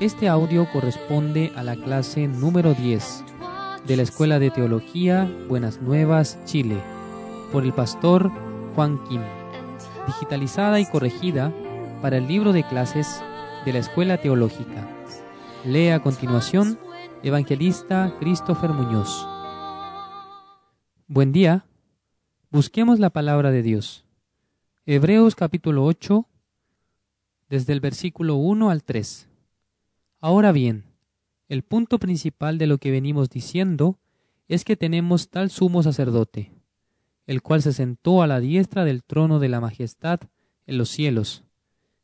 Este audio corresponde a la clase número 10 de la Escuela de Teología Buenas Nuevas, Chile, por el pastor Juan Kim, digitalizada y corregida para el libro de clases de la Escuela Teológica. Lee a continuación Evangelista Christopher Muñoz. Buen día. Busquemos la palabra de Dios. Hebreos capítulo 8, desde el versículo 1 al 3. Ahora bien, el punto principal de lo que venimos diciendo es que tenemos tal sumo sacerdote, el cual se sentó a la diestra del trono de la majestad en los cielos,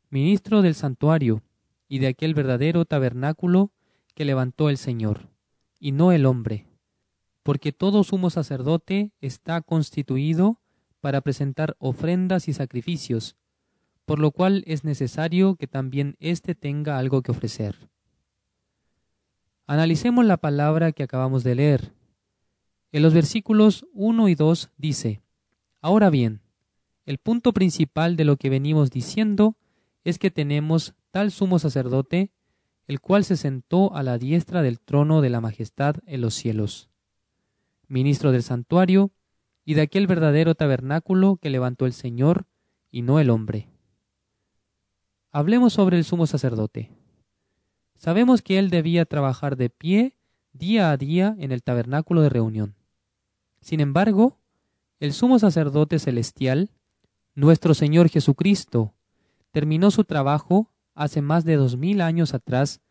ministro del santuario y de aquel verdadero tabernáculo que levantó el Señor, y no el hombre, porque todo sumo sacerdote está constituido para presentar ofrendas y sacrificios, por lo cual es necesario que también éste tenga algo que ofrecer. Analicemos la palabra que acabamos de leer. En los versículos 1 y 2 dice, Ahora bien, el punto principal de lo que venimos diciendo es que tenemos tal sumo sacerdote, el cual se sentó a la diestra del trono de la majestad en los cielos, ministro del santuario y de aquel verdadero tabernáculo que levantó el Señor y no el hombre. Hablemos sobre el sumo sacerdote. Sabemos que él debía trabajar de pie día a día en el tabernáculo de reunión. Sin embargo, el sumo sacerdote celestial, nuestro Señor Jesucristo, terminó su trabajo hace más de dos mil años atrás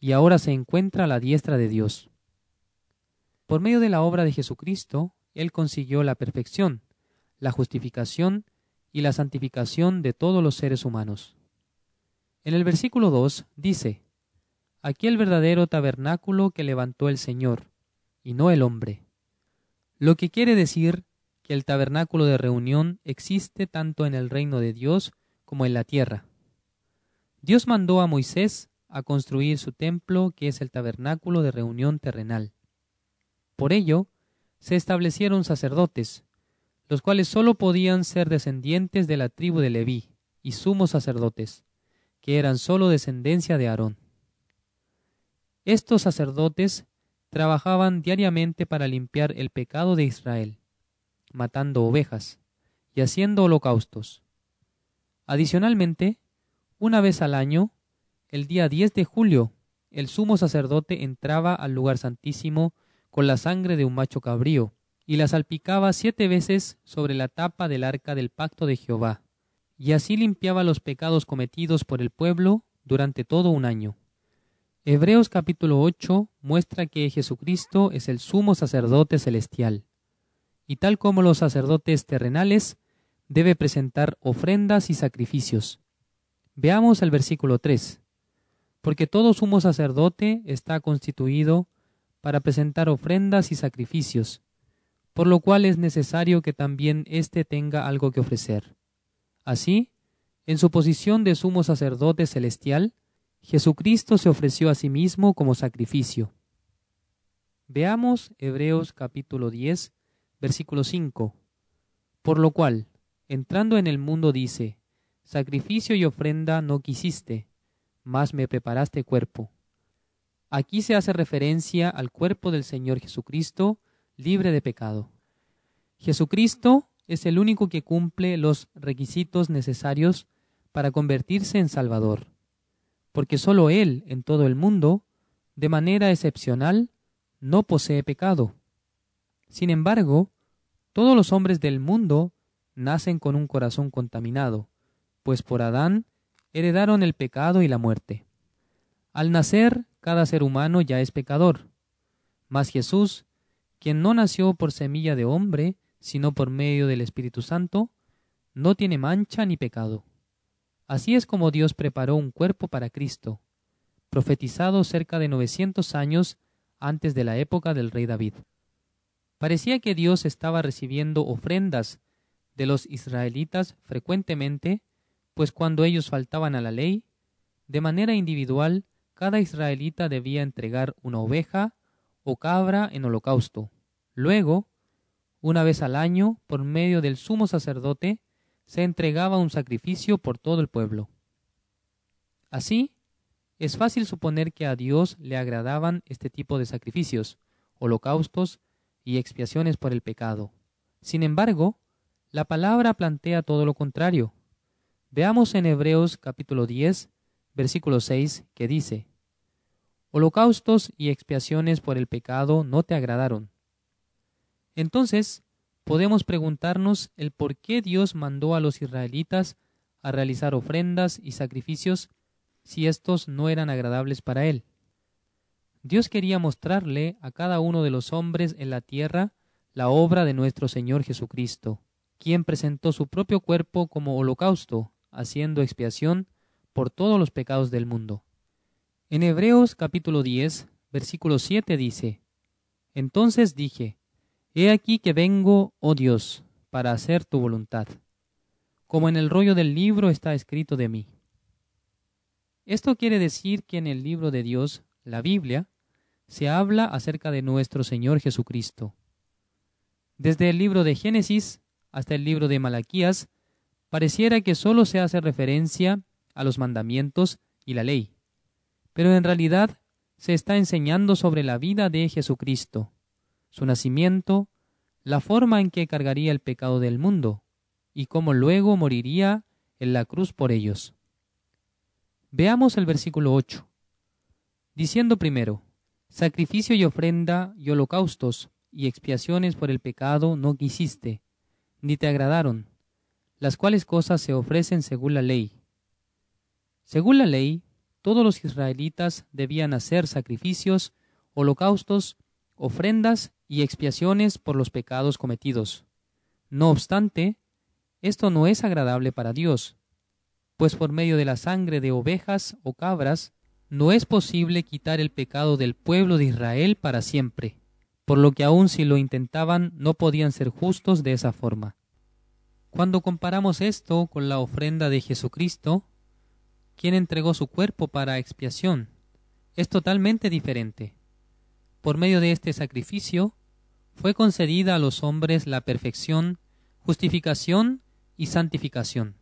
y ahora se encuentra a la diestra de Dios. Por medio de la obra de Jesucristo, Él consiguió la perfección, la justificación y la santificación de todos los seres humanos. En el versículo 2 dice, aquí el verdadero tabernáculo que levantó el Señor, y no el hombre. Lo que quiere decir que el tabernáculo de reunión existe tanto en el reino de Dios como en la tierra. Dios mandó a Moisés a construir su templo, que es el tabernáculo de reunión terrenal. Por ello, se establecieron sacerdotes, los cuales sólo podían ser descendientes de la tribu de Leví, y sumos sacerdotes, que eran sólo descendencia de Aarón. Estos sacerdotes trabajaban diariamente para limpiar el pecado de Israel, matando ovejas y haciendo holocaustos. Adicionalmente, una vez al año, el día 10 de julio, el sumo sacerdote entraba al lugar santísimo con la sangre de un macho cabrío y la salpicaba siete veces sobre la tapa del arca del pacto de Jehová, y así limpiaba los pecados cometidos por el pueblo durante todo un año. Hebreos capítulo 8 muestra que Jesucristo es el sumo sacerdote celestial, y tal como los sacerdotes terrenales, debe presentar ofrendas y sacrificios. Veamos el versículo 3. Porque todo sumo sacerdote está constituido para presentar ofrendas y sacrificios, por lo cual es necesario que también éste tenga algo que ofrecer. Así, en su posición de sumo sacerdote celestial, Jesucristo se ofreció a sí mismo como sacrificio. Veamos Hebreos capítulo 10, versículo 5. Por lo cual, entrando en el mundo dice, Sacrificio y ofrenda no quisiste, mas me preparaste cuerpo. Aquí se hace referencia al cuerpo del Señor Jesucristo, libre de pecado. Jesucristo es el único que cumple los requisitos necesarios para convertirse en Salvador porque sólo Él en todo el mundo, de manera excepcional, no posee pecado. Sin embargo, todos los hombres del mundo nacen con un corazón contaminado, pues por Adán heredaron el pecado y la muerte. Al nacer, cada ser humano ya es pecador. Mas Jesús, quien no nació por semilla de hombre, sino por medio del Espíritu Santo, no tiene mancha ni pecado. Así es como Dios preparó un cuerpo para Cristo, profetizado cerca de 900 años antes de la época del rey David. Parecía que Dios estaba recibiendo ofrendas de los israelitas frecuentemente, pues cuando ellos faltaban a la ley, de manera individual, cada israelita debía entregar una oveja o cabra en holocausto. Luego, una vez al año, por medio del sumo sacerdote, se entregaba un sacrificio por todo el pueblo. Así, es fácil suponer que a Dios le agradaban este tipo de sacrificios, holocaustos y expiaciones por el pecado. Sin embargo, la palabra plantea todo lo contrario. Veamos en Hebreos capítulo 10, versículo 6, que dice, Holocaustos y expiaciones por el pecado no te agradaron. Entonces, podemos preguntarnos el por qué Dios mandó a los israelitas a realizar ofrendas y sacrificios si estos no eran agradables para Él. Dios quería mostrarle a cada uno de los hombres en la tierra la obra de nuestro Señor Jesucristo, quien presentó su propio cuerpo como holocausto, haciendo expiación por todos los pecados del mundo. En Hebreos capítulo 10, versículo 7 dice, Entonces dije, He aquí que vengo, oh Dios, para hacer tu voluntad, como en el rollo del libro está escrito de mí. Esto quiere decir que en el libro de Dios, la Biblia, se habla acerca de nuestro Señor Jesucristo. Desde el libro de Génesis hasta el libro de Malaquías, pareciera que solo se hace referencia a los mandamientos y la ley, pero en realidad se está enseñando sobre la vida de Jesucristo, su nacimiento, la forma en que cargaría el pecado del mundo y cómo luego moriría en la cruz por ellos. Veamos el versículo 8, diciendo primero, Sacrificio y ofrenda y holocaustos y expiaciones por el pecado no quisiste, ni te agradaron, las cuales cosas se ofrecen según la ley. Según la ley, todos los israelitas debían hacer sacrificios, holocaustos, ofrendas y expiaciones por los pecados cometidos. No obstante, esto no es agradable para Dios, pues por medio de la sangre de ovejas o cabras no es posible quitar el pecado del pueblo de Israel para siempre, por lo que aun si lo intentaban no podían ser justos de esa forma. Cuando comparamos esto con la ofrenda de Jesucristo, quien entregó su cuerpo para expiación, es totalmente diferente. Por medio de este sacrificio, fue concedida a los hombres la perfección, justificación y santificación,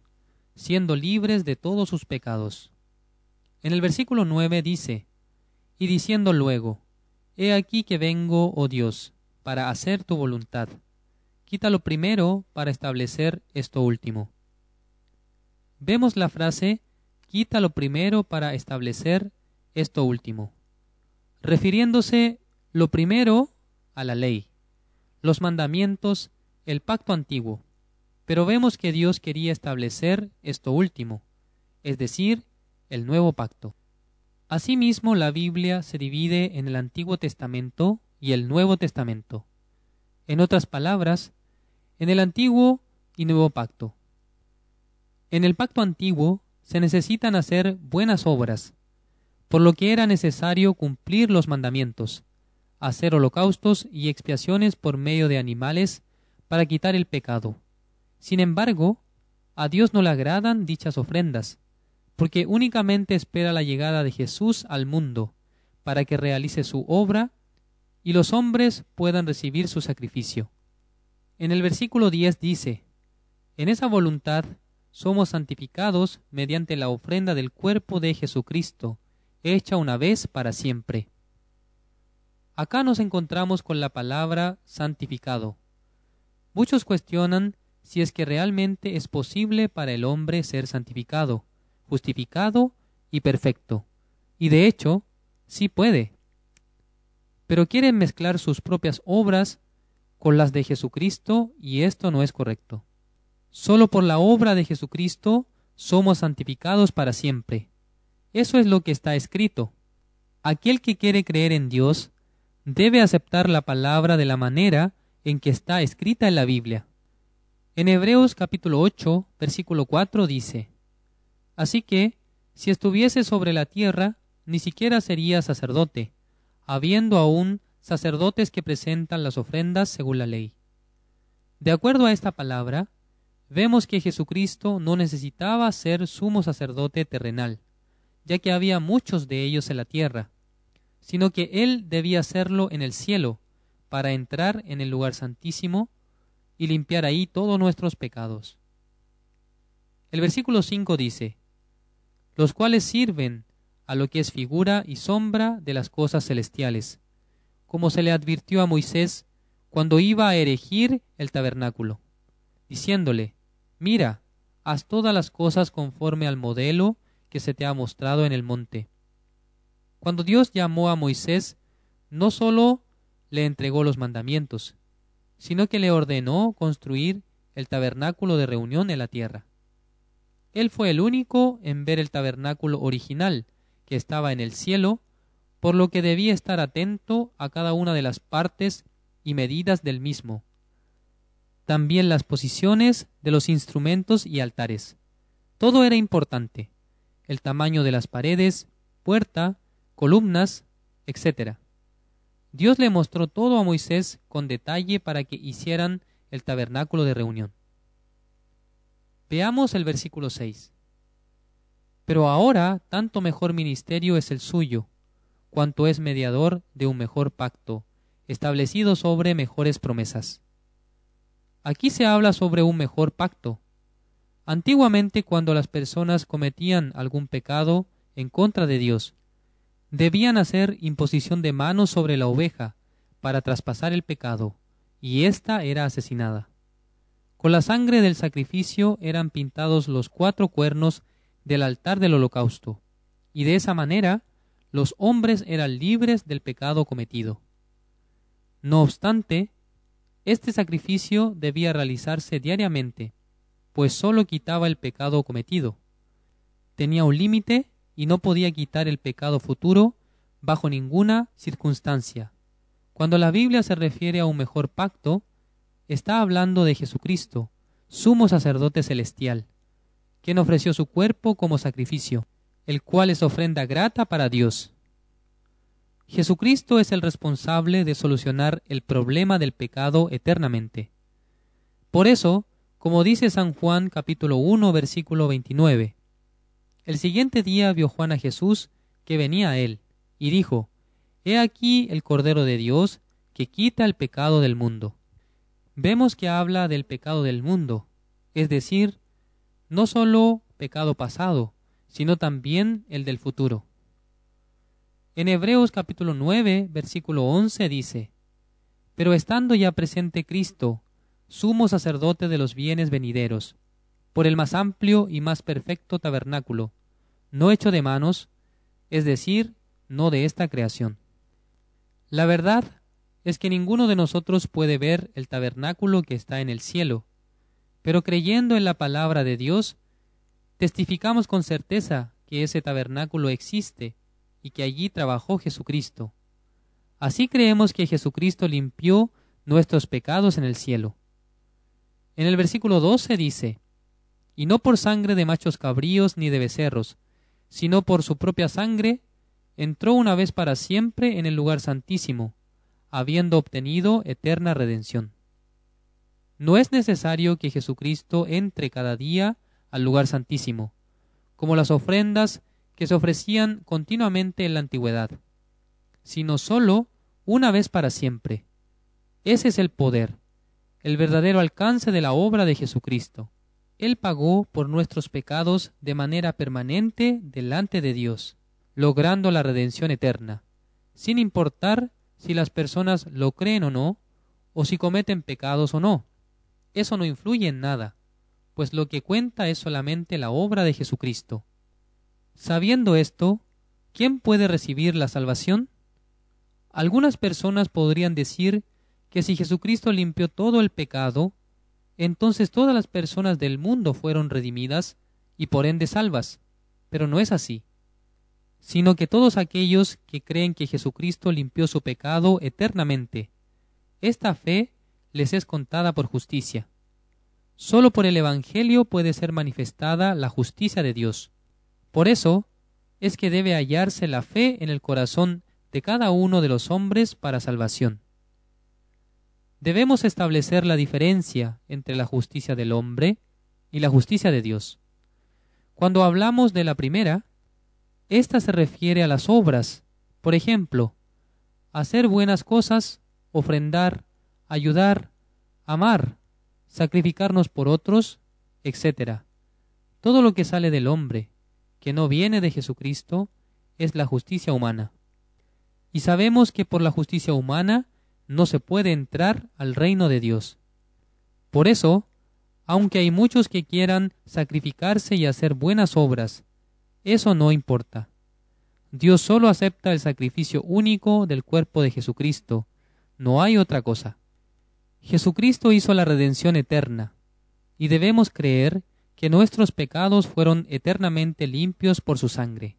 siendo libres de todos sus pecados. En el versículo 9 dice, y diciendo luego, He aquí que vengo, oh Dios, para hacer tu voluntad quita lo primero para establecer esto último. Vemos la frase quita lo primero para establecer esto último, refiriéndose lo primero a la ley, los mandamientos, el pacto antiguo, pero vemos que Dios quería establecer esto último, es decir, el nuevo pacto. Asimismo, la Biblia se divide en el Antiguo Testamento y el Nuevo Testamento. En otras palabras, en el antiguo y nuevo pacto. En el pacto antiguo se necesitan hacer buenas obras, por lo que era necesario cumplir los mandamientos, hacer holocaustos y expiaciones por medio de animales para quitar el pecado. Sin embargo, a Dios no le agradan dichas ofrendas, porque únicamente espera la llegada de Jesús al mundo, para que realice su obra y los hombres puedan recibir su sacrificio. En el versículo 10 dice, En esa voluntad somos santificados mediante la ofrenda del cuerpo de Jesucristo, hecha una vez para siempre. Acá nos encontramos con la palabra santificado. Muchos cuestionan si es que realmente es posible para el hombre ser santificado, justificado y perfecto. Y de hecho, sí puede. Pero quieren mezclar sus propias obras con las de Jesucristo y esto no es correcto. Solo por la obra de Jesucristo somos santificados para siempre. Eso es lo que está escrito. Aquel que quiere creer en Dios debe aceptar la palabra de la manera en que está escrita en la Biblia. En Hebreos capítulo 8, versículo 4 dice, Así que, si estuviese sobre la tierra, ni siquiera sería sacerdote, habiendo aún sacerdotes que presentan las ofrendas según la ley. De acuerdo a esta palabra, vemos que Jesucristo no necesitaba ser sumo sacerdote terrenal, ya que había muchos de ellos en la tierra, sino que Él debía hacerlo en el cielo, para entrar en el lugar santísimo y limpiar ahí todos nuestros pecados. El versículo 5 dice, los cuales sirven a lo que es figura y sombra de las cosas celestiales, como se le advirtió a Moisés cuando iba a erigir el tabernáculo, diciéndole, Mira, haz todas las cosas conforme al modelo que se te ha mostrado en el monte. Cuando Dios llamó a Moisés, no sólo le entregó los mandamientos, sino que le ordenó construir el tabernáculo de reunión en la tierra. Él fue el único en ver el tabernáculo original, que estaba en el cielo, por lo que debía estar atento a cada una de las partes y medidas del mismo. También las posiciones de los instrumentos y altares. Todo era importante. El tamaño de las paredes, puerta, columnas, etc. Dios le mostró todo a Moisés con detalle para que hicieran el tabernáculo de reunión. Veamos el versículo 6. Pero ahora tanto mejor ministerio es el suyo, cuanto es mediador de un mejor pacto, establecido sobre mejores promesas. Aquí se habla sobre un mejor pacto. Antiguamente cuando las personas cometían algún pecado en contra de Dios, debían hacer imposición de manos sobre la oveja para traspasar el pecado, y ésta era asesinada. Con la sangre del sacrificio eran pintados los cuatro cuernos del altar del holocausto, y de esa manera los hombres eran libres del pecado cometido. No obstante, este sacrificio debía realizarse diariamente, pues sólo quitaba el pecado cometido. Tenía un límite y no podía quitar el pecado futuro bajo ninguna circunstancia. Cuando la Biblia se refiere a un mejor pacto, está hablando de Jesucristo, sumo sacerdote celestial, quien ofreció su cuerpo como sacrificio, el cual es ofrenda grata para Dios. Jesucristo es el responsable de solucionar el problema del pecado eternamente. Por eso, como dice San Juan capítulo 1 versículo 29, el siguiente día vio Juan a Jesús que venía a él, y dijo, He aquí el Cordero de Dios que quita el pecado del mundo. Vemos que habla del pecado del mundo, es decir, no sólo pecado pasado, sino también el del futuro. En Hebreos capítulo 9, versículo 11 dice, Pero estando ya presente Cristo, sumo sacerdote de los bienes venideros, por el más amplio y más perfecto tabernáculo, no hecho de manos, es decir, no de esta creación. La verdad es que ninguno de nosotros puede ver el tabernáculo que está en el cielo, pero creyendo en la palabra de Dios, testificamos con certeza que ese tabernáculo existe y que allí trabajó Jesucristo. Así creemos que Jesucristo limpió nuestros pecados en el cielo. En el versículo 12 dice, Y no por sangre de machos cabríos ni de becerros, sino por su propia sangre, entró una vez para siempre en el lugar santísimo, habiendo obtenido eterna redención. No es necesario que Jesucristo entre cada día al lugar santísimo, como las ofrendas que se ofrecían continuamente en la antigüedad, sino sólo una vez para siempre. Ese es el poder, el verdadero alcance de la obra de Jesucristo. Él pagó por nuestros pecados de manera permanente delante de Dios, logrando la redención eterna, sin importar si las personas lo creen o no, o si cometen pecados o no. Eso no influye en nada, pues lo que cuenta es solamente la obra de Jesucristo. Sabiendo esto, ¿quién puede recibir la salvación? Algunas personas podrían decir que si Jesucristo limpió todo el pecado, entonces todas las personas del mundo fueron redimidas y por ende salvas. Pero no es así, sino que todos aquellos que creen que Jesucristo limpió su pecado eternamente, esta fe les es contada por justicia. Solo por el Evangelio puede ser manifestada la justicia de Dios. Por eso es que debe hallarse la fe en el corazón de cada uno de los hombres para salvación. Debemos establecer la diferencia entre la justicia del hombre y la justicia de Dios. Cuando hablamos de la primera, ésta se refiere a las obras, por ejemplo, hacer buenas cosas, ofrendar, ayudar, amar, sacrificarnos por otros, etc. Todo lo que sale del hombre, que no viene de Jesucristo, es la justicia humana. Y sabemos que por la justicia humana no se puede entrar al reino de Dios. Por eso, aunque hay muchos que quieran sacrificarse y hacer buenas obras, eso no importa. Dios solo acepta el sacrificio único del cuerpo de Jesucristo, no hay otra cosa. Jesucristo hizo la redención eterna, y debemos creer que nuestros pecados fueron eternamente limpios por su sangre.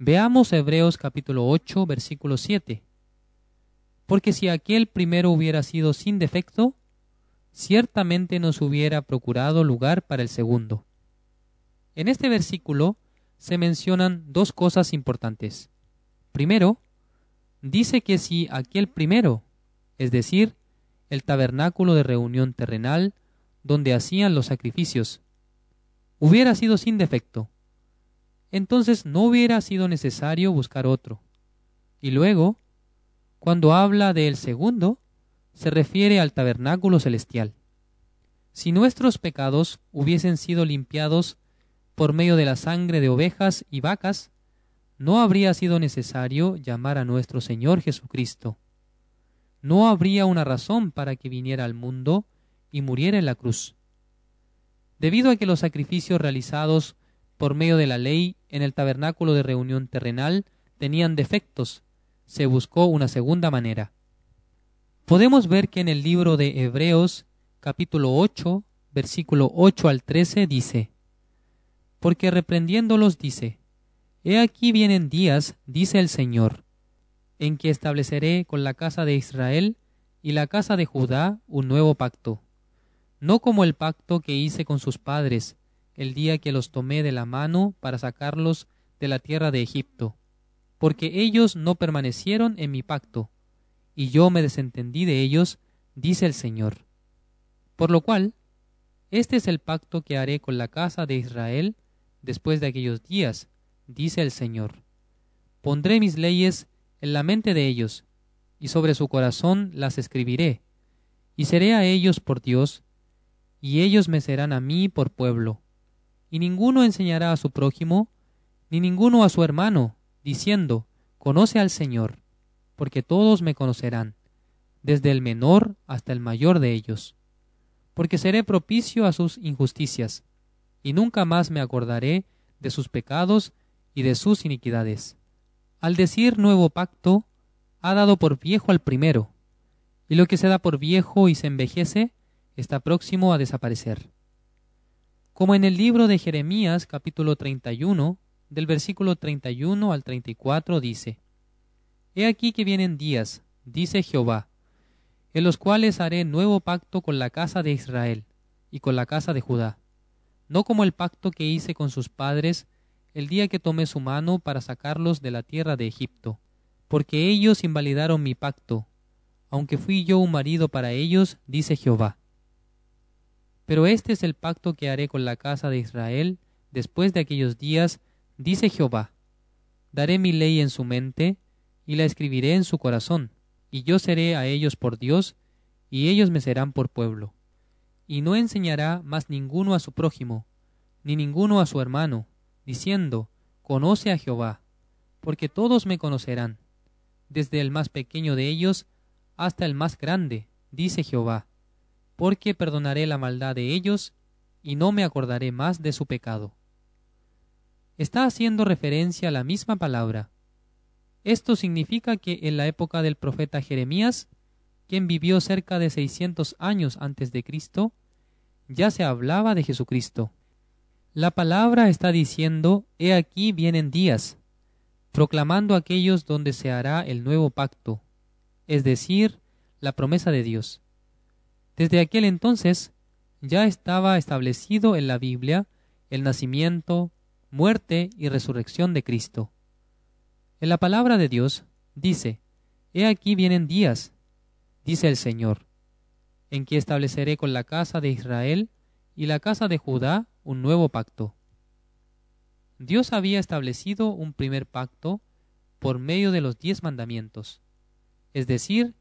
Veamos Hebreos capítulo 8, versículo 7. Porque si aquel primero hubiera sido sin defecto, ciertamente nos hubiera procurado lugar para el segundo. En este versículo se mencionan dos cosas importantes. Primero, dice que si aquel primero, es decir, el tabernáculo de reunión terrenal, donde hacían los sacrificios, hubiera sido sin defecto, entonces no hubiera sido necesario buscar otro. Y luego, cuando habla del segundo, se refiere al tabernáculo celestial. Si nuestros pecados hubiesen sido limpiados por medio de la sangre de ovejas y vacas, no habría sido necesario llamar a nuestro Señor Jesucristo. No habría una razón para que viniera al mundo y muriera en la cruz. Debido a que los sacrificios realizados por medio de la ley en el tabernáculo de reunión terrenal tenían defectos, se buscó una segunda manera. Podemos ver que en el libro de Hebreos capítulo 8, versículo 8 al 13 dice, Porque reprendiéndolos dice, He aquí vienen días, dice el Señor, en que estableceré con la casa de Israel y la casa de Judá un nuevo pacto, no como el pacto que hice con sus padres el día que los tomé de la mano para sacarlos de la tierra de Egipto, porque ellos no permanecieron en mi pacto, y yo me desentendí de ellos, dice el Señor. Por lo cual, este es el pacto que haré con la casa de Israel después de aquellos días, dice el Señor. Pondré mis leyes en la mente de ellos, y sobre su corazón las escribiré, y seré a ellos por Dios, y ellos me serán a mí por pueblo. Y ninguno enseñará a su prójimo, ni ninguno a su hermano, diciendo, Conoce al Señor porque todos me conocerán, desde el menor hasta el mayor de ellos, porque seré propicio a sus injusticias, y nunca más me acordaré de sus pecados y de sus iniquidades. Al decir nuevo pacto, ha dado por viejo al primero, y lo que se da por viejo y se envejece está próximo a desaparecer. Como en el libro de Jeremías capítulo 31, del versículo 31 al 34 dice, He aquí que vienen días, dice Jehová, en los cuales haré nuevo pacto con la casa de Israel y con la casa de Judá, no como el pacto que hice con sus padres el día que tomé su mano para sacarlos de la tierra de Egipto, porque ellos invalidaron mi pacto, aunque fui yo un marido para ellos, dice Jehová. Pero este es el pacto que haré con la casa de Israel después de aquellos días, dice Jehová. Daré mi ley en su mente, y la escribiré en su corazón, y yo seré a ellos por Dios, y ellos me serán por pueblo. Y no enseñará más ninguno a su prójimo, ni ninguno a su hermano, diciendo, Conoce a Jehová, porque todos me conocerán, desde el más pequeño de ellos hasta el más grande, dice Jehová, porque perdonaré la maldad de ellos, y no me acordaré más de su pecado. Está haciendo referencia a la misma palabra, esto significa que en la época del profeta Jeremías, quien vivió cerca de 600 años antes de Cristo, ya se hablaba de Jesucristo. La palabra está diciendo, He aquí vienen días, proclamando aquellos donde se hará el nuevo pacto, es decir, la promesa de Dios. Desde aquel entonces ya estaba establecido en la Biblia el nacimiento, muerte y resurrección de Cristo. En la palabra de Dios dice, He aquí vienen días, dice el Señor, en que estableceré con la casa de Israel y la casa de Judá un nuevo pacto. Dios había establecido un primer pacto por medio de los diez mandamientos, es decir,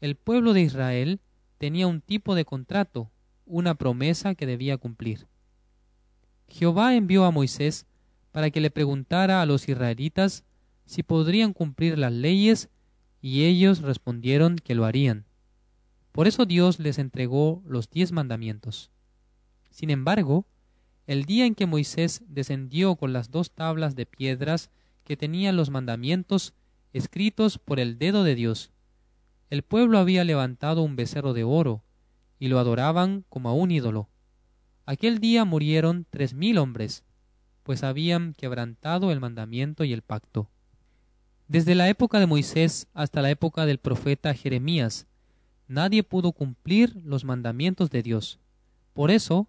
el pueblo de Israel tenía un tipo de contrato, una promesa que debía cumplir. Jehová envió a Moisés para que le preguntara a los israelitas si podrían cumplir las leyes y ellos respondieron que lo harían. Por eso Dios les entregó los diez mandamientos. Sin embargo, el día en que Moisés descendió con las dos tablas de piedras que tenían los mandamientos escritos por el dedo de Dios, el pueblo había levantado un becerro de oro y lo adoraban como a un ídolo. Aquel día murieron tres mil hombres, pues habían quebrantado el mandamiento y el pacto. Desde la época de Moisés hasta la época del profeta Jeremías, nadie pudo cumplir los mandamientos de Dios. Por eso,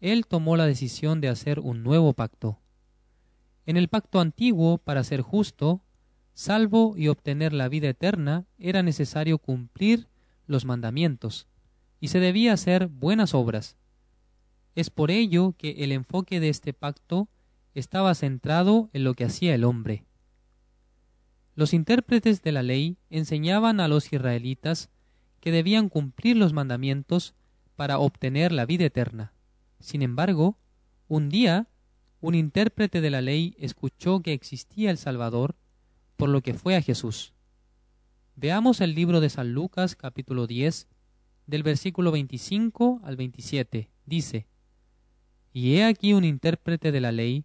él tomó la decisión de hacer un nuevo pacto. En el pacto antiguo, para ser justo, salvo y obtener la vida eterna, era necesario cumplir los mandamientos, y se debía hacer buenas obras. Es por ello que el enfoque de este pacto estaba centrado en lo que hacía el hombre. Los intérpretes de la ley enseñaban a los israelitas que debían cumplir los mandamientos para obtener la vida eterna. Sin embargo, un día, un intérprete de la ley escuchó que existía el Salvador, por lo que fue a Jesús. Veamos el libro de San Lucas capítulo 10, del versículo 25 al 27. Dice, Y he aquí un intérprete de la ley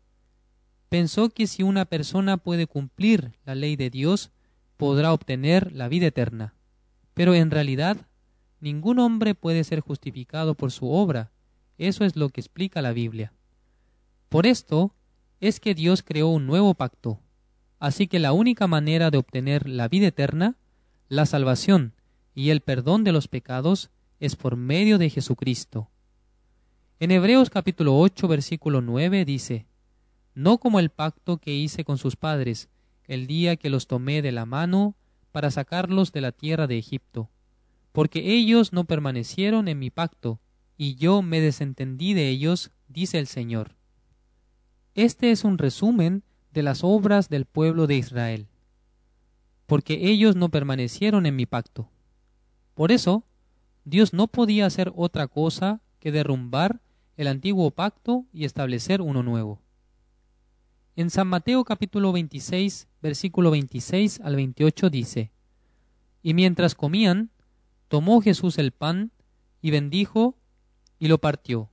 pensó que si una persona puede cumplir la ley de Dios, podrá obtener la vida eterna. Pero en realidad, ningún hombre puede ser justificado por su obra. Eso es lo que explica la Biblia. Por esto es que Dios creó un nuevo pacto. Así que la única manera de obtener la vida eterna, la salvación y el perdón de los pecados es por medio de Jesucristo. En Hebreos capítulo 8 versículo 9 dice, no como el pacto que hice con sus padres, el día que los tomé de la mano para sacarlos de la tierra de Egipto, porque ellos no permanecieron en mi pacto, y yo me desentendí de ellos, dice el Señor. Este es un resumen de las obras del pueblo de Israel, porque ellos no permanecieron en mi pacto. Por eso, Dios no podía hacer otra cosa que derrumbar el antiguo pacto y establecer uno nuevo. En San Mateo capítulo 26, versículo 26 al 28 dice, Y mientras comían, tomó Jesús el pan, y bendijo, y lo partió,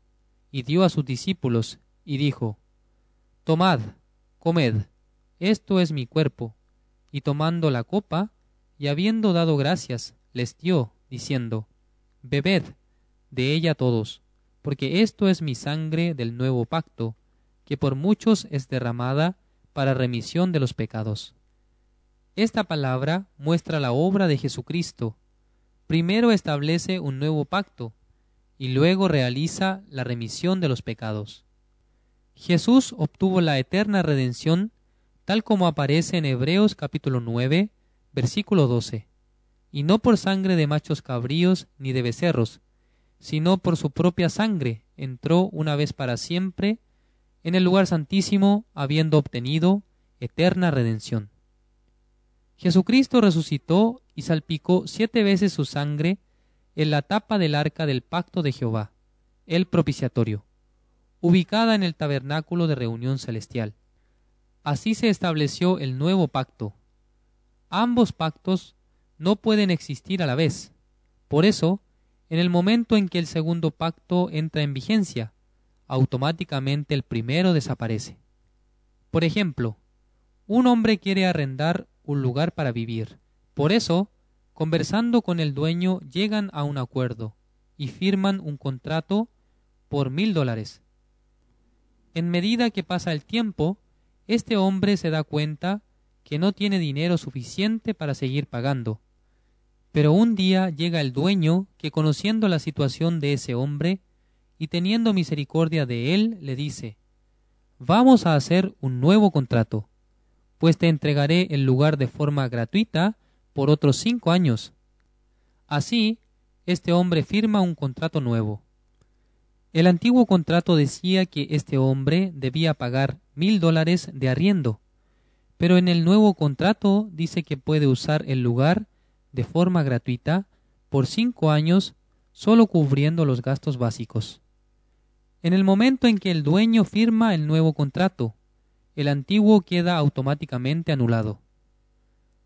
y dio a sus discípulos, y dijo, Tomad, comed, esto es mi cuerpo. Y tomando la copa, y habiendo dado gracias, les dio, diciendo, Bebed de ella todos, porque esto es mi sangre del nuevo pacto, que por muchos es derramada para remisión de los pecados. Esta palabra muestra la obra de Jesucristo. Primero establece un nuevo pacto y luego realiza la remisión de los pecados. Jesús obtuvo la eterna redención tal como aparece en Hebreos capítulo 9, versículo 12, y no por sangre de machos cabríos ni de becerros, sino por su propia sangre entró una vez para siempre en el lugar santísimo habiendo obtenido eterna redención. Jesucristo resucitó y salpicó siete veces su sangre en la tapa del arca del pacto de Jehová, el propiciatorio, ubicada en el tabernáculo de reunión celestial. Así se estableció el nuevo pacto. Ambos pactos no pueden existir a la vez. Por eso, en el momento en que el segundo pacto entra en vigencia, automáticamente el primero desaparece. Por ejemplo, un hombre quiere arrendar un lugar para vivir. Por eso, conversando con el dueño, llegan a un acuerdo y firman un contrato por mil dólares. En medida que pasa el tiempo, este hombre se da cuenta que no tiene dinero suficiente para seguir pagando. Pero un día llega el dueño que conociendo la situación de ese hombre, y teniendo misericordia de él, le dice, vamos a hacer un nuevo contrato, pues te entregaré el lugar de forma gratuita por otros cinco años. Así, este hombre firma un contrato nuevo. El antiguo contrato decía que este hombre debía pagar mil dólares de arriendo, pero en el nuevo contrato dice que puede usar el lugar de forma gratuita por cinco años solo cubriendo los gastos básicos. En el momento en que el dueño firma el nuevo contrato, el antiguo queda automáticamente anulado.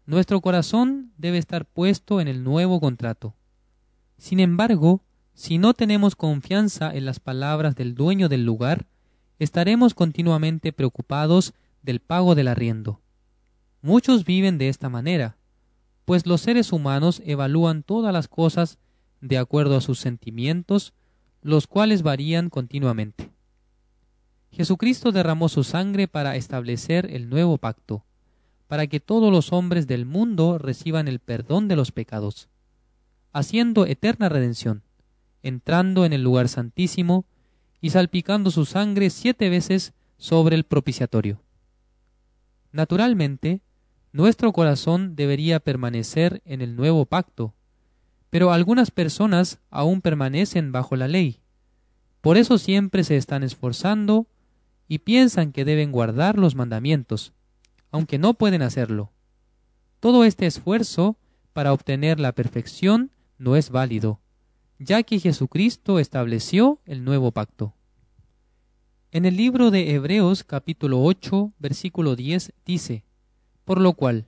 Nuestro corazón debe estar puesto en el nuevo contrato. Sin embargo, si no tenemos confianza en las palabras del dueño del lugar, estaremos continuamente preocupados del pago del arriendo. Muchos viven de esta manera, pues los seres humanos evalúan todas las cosas de acuerdo a sus sentimientos, los cuales varían continuamente. Jesucristo derramó su sangre para establecer el nuevo pacto, para que todos los hombres del mundo reciban el perdón de los pecados, haciendo eterna redención, entrando en el lugar santísimo y salpicando su sangre siete veces sobre el propiciatorio. Naturalmente, nuestro corazón debería permanecer en el nuevo pacto, pero algunas personas aún permanecen bajo la ley. Por eso siempre se están esforzando y piensan que deben guardar los mandamientos, aunque no pueden hacerlo. Todo este esfuerzo para obtener la perfección no es válido, ya que Jesucristo estableció el nuevo pacto. En el libro de Hebreos capítulo 8 versículo 10 dice, Por lo cual,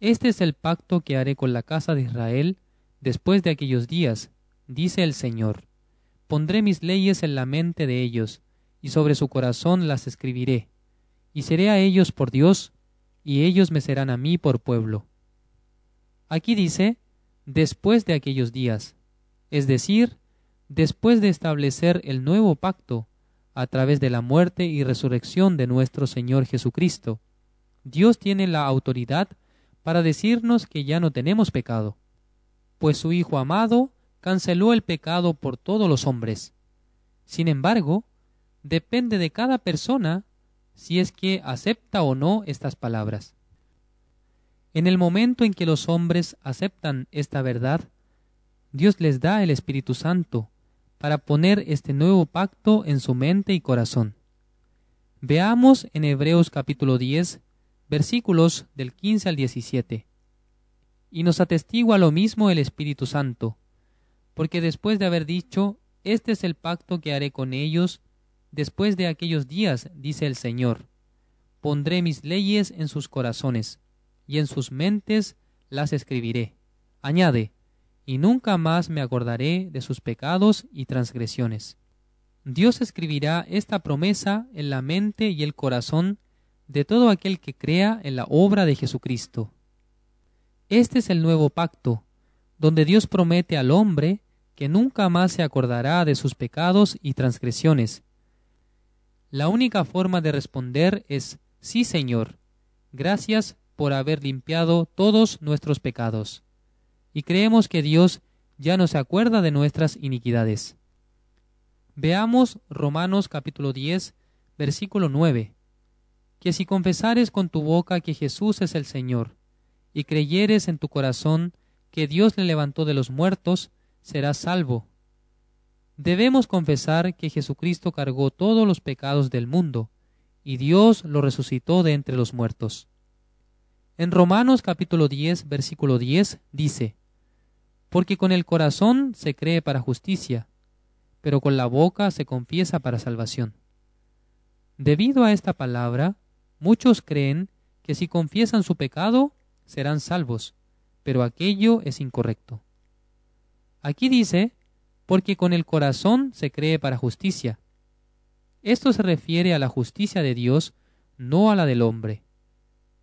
este es el pacto que haré con la casa de Israel después de aquellos días, dice el Señor. Pondré mis leyes en la mente de ellos, y sobre su corazón las escribiré, y seré a ellos por Dios, y ellos me serán a mí por pueblo. Aquí dice, después de aquellos días, es decir, después de establecer el nuevo pacto, a través de la muerte y resurrección de nuestro Señor Jesucristo. Dios tiene la autoridad para decirnos que ya no tenemos pecado, pues su Hijo amado canceló el pecado por todos los hombres. Sin embargo, depende de cada persona si es que acepta o no estas palabras. En el momento en que los hombres aceptan esta verdad, Dios les da el Espíritu Santo para poner este nuevo pacto en su mente y corazón. Veamos en Hebreos capítulo 10, versículos del 15 al 17. Y nos atestigua lo mismo el Espíritu Santo, porque después de haber dicho, Este es el pacto que haré con ellos, después de aquellos días, dice el Señor, pondré mis leyes en sus corazones, y en sus mentes las escribiré. Añade, y nunca más me acordaré de sus pecados y transgresiones. Dios escribirá esta promesa en la mente y el corazón de todo aquel que crea en la obra de Jesucristo. Este es el nuevo pacto, donde Dios promete al hombre que nunca más se acordará de sus pecados y transgresiones. La única forma de responder es sí, Señor, gracias por haber limpiado todos nuestros pecados y creemos que Dios ya no se acuerda de nuestras iniquidades. Veamos Romanos capítulo 10, versículo 9, que si confesares con tu boca que Jesús es el Señor, y creyeres en tu corazón que Dios le levantó de los muertos, serás salvo. Debemos confesar que Jesucristo cargó todos los pecados del mundo, y Dios lo resucitó de entre los muertos. En Romanos capítulo 10, versículo 10 dice, porque con el corazón se cree para justicia, pero con la boca se confiesa para salvación. Debido a esta palabra, muchos creen que si confiesan su pecado, serán salvos, pero aquello es incorrecto. Aquí dice, porque con el corazón se cree para justicia. Esto se refiere a la justicia de Dios, no a la del hombre.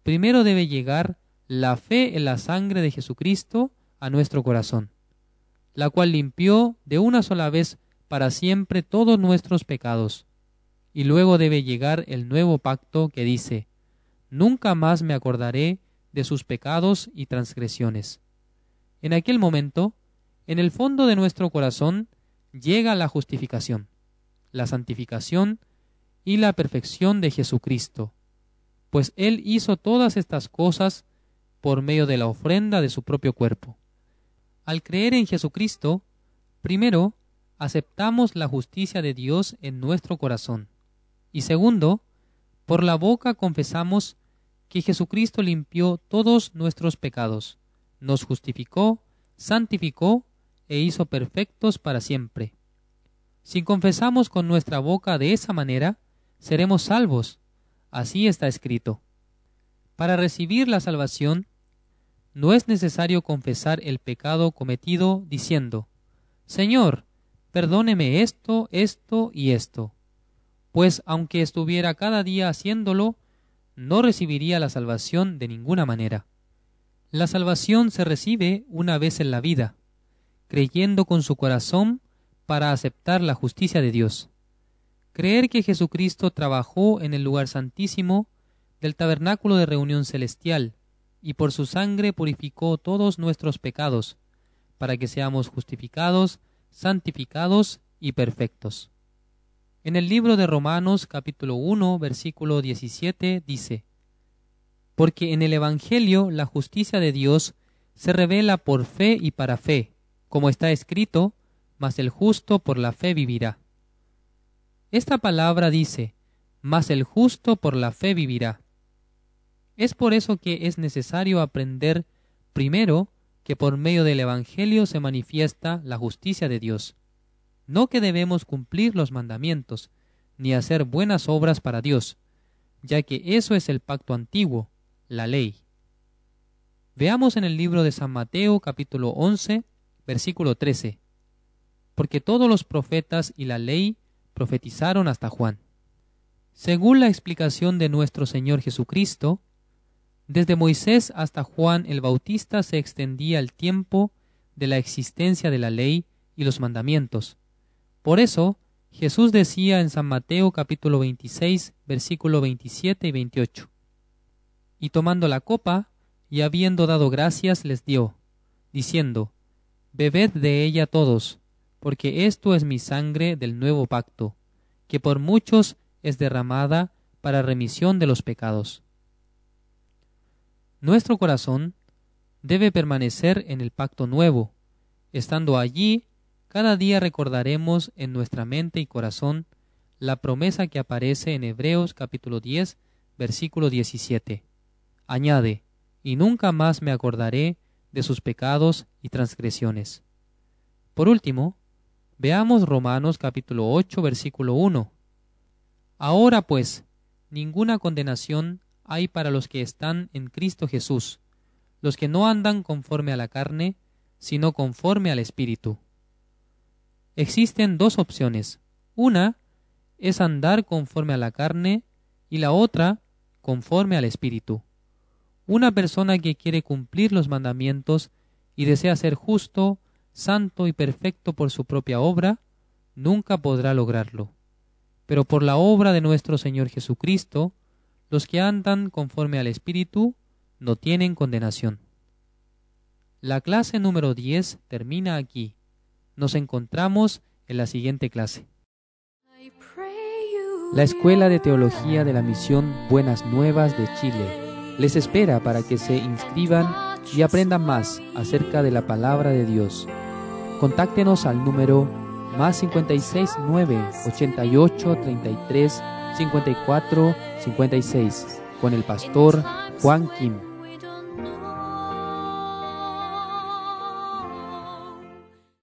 Primero debe llegar la fe en la sangre de Jesucristo a nuestro corazón, la cual limpió de una sola vez para siempre todos nuestros pecados. Y luego debe llegar el nuevo pacto que dice, Nunca más me acordaré de sus pecados y transgresiones. En aquel momento, en el fondo de nuestro corazón, llega la justificación, la santificación y la perfección de Jesucristo, pues Él hizo todas estas cosas por medio de la ofrenda de su propio cuerpo. Al creer en Jesucristo, primero, aceptamos la justicia de Dios en nuestro corazón. Y segundo, por la boca confesamos que Jesucristo limpió todos nuestros pecados, nos justificó, santificó e hizo perfectos para siempre. Si confesamos con nuestra boca de esa manera, seremos salvos. Así está escrito. Para recibir la salvación, no es necesario confesar el pecado cometido diciendo, Señor, perdóneme esto, esto y esto, pues aunque estuviera cada día haciéndolo, no recibiría la salvación de ninguna manera. La salvación se recibe una vez en la vida, creyendo con su corazón para aceptar la justicia de Dios. Creer que Jesucristo trabajó en el lugar santísimo del tabernáculo de reunión celestial y por su sangre purificó todos nuestros pecados, para que seamos justificados, santificados y perfectos. En el libro de Romanos capítulo 1 versículo 17 dice, Porque en el Evangelio la justicia de Dios se revela por fe y para fe, como está escrito, mas el justo por la fe vivirá. Esta palabra dice, mas el justo por la fe vivirá. Es por eso que es necesario aprender primero que por medio del Evangelio se manifiesta la justicia de Dios. No que debemos cumplir los mandamientos, ni hacer buenas obras para Dios, ya que eso es el pacto antiguo, la ley. Veamos en el libro de San Mateo capítulo 11, versículo 13. Porque todos los profetas y la ley profetizaron hasta Juan. Según la explicación de nuestro Señor Jesucristo, desde Moisés hasta Juan el Bautista se extendía el tiempo de la existencia de la ley y los mandamientos. Por eso, Jesús decía en San Mateo capítulo 26, versículo 27 y 28. Y tomando la copa, y habiendo dado gracias, les dio, diciendo, Bebed de ella todos, porque esto es mi sangre del nuevo pacto, que por muchos es derramada para remisión de los pecados. Nuestro corazón debe permanecer en el pacto nuevo. Estando allí, cada día recordaremos en nuestra mente y corazón la promesa que aparece en Hebreos capítulo 10, versículo 17. Añade, y nunca más me acordaré de sus pecados y transgresiones. Por último, veamos Romanos capítulo 8, versículo 1. Ahora pues, ninguna condenación hay para los que están en Cristo Jesús, los que no andan conforme a la carne, sino conforme al Espíritu. Existen dos opciones. Una es andar conforme a la carne y la otra conforme al Espíritu. Una persona que quiere cumplir los mandamientos y desea ser justo, santo y perfecto por su propia obra, nunca podrá lograrlo. Pero por la obra de nuestro Señor Jesucristo, los que andan conforme al Espíritu no tienen condenación. La clase número 10 termina aquí. Nos encontramos en la siguiente clase. La Escuela de Teología de la Misión Buenas Nuevas de Chile les espera para que se inscriban y aprendan más acerca de la palabra de Dios. Contáctenos al número más 569 88 33 54 56 con el pastor Juan Kim.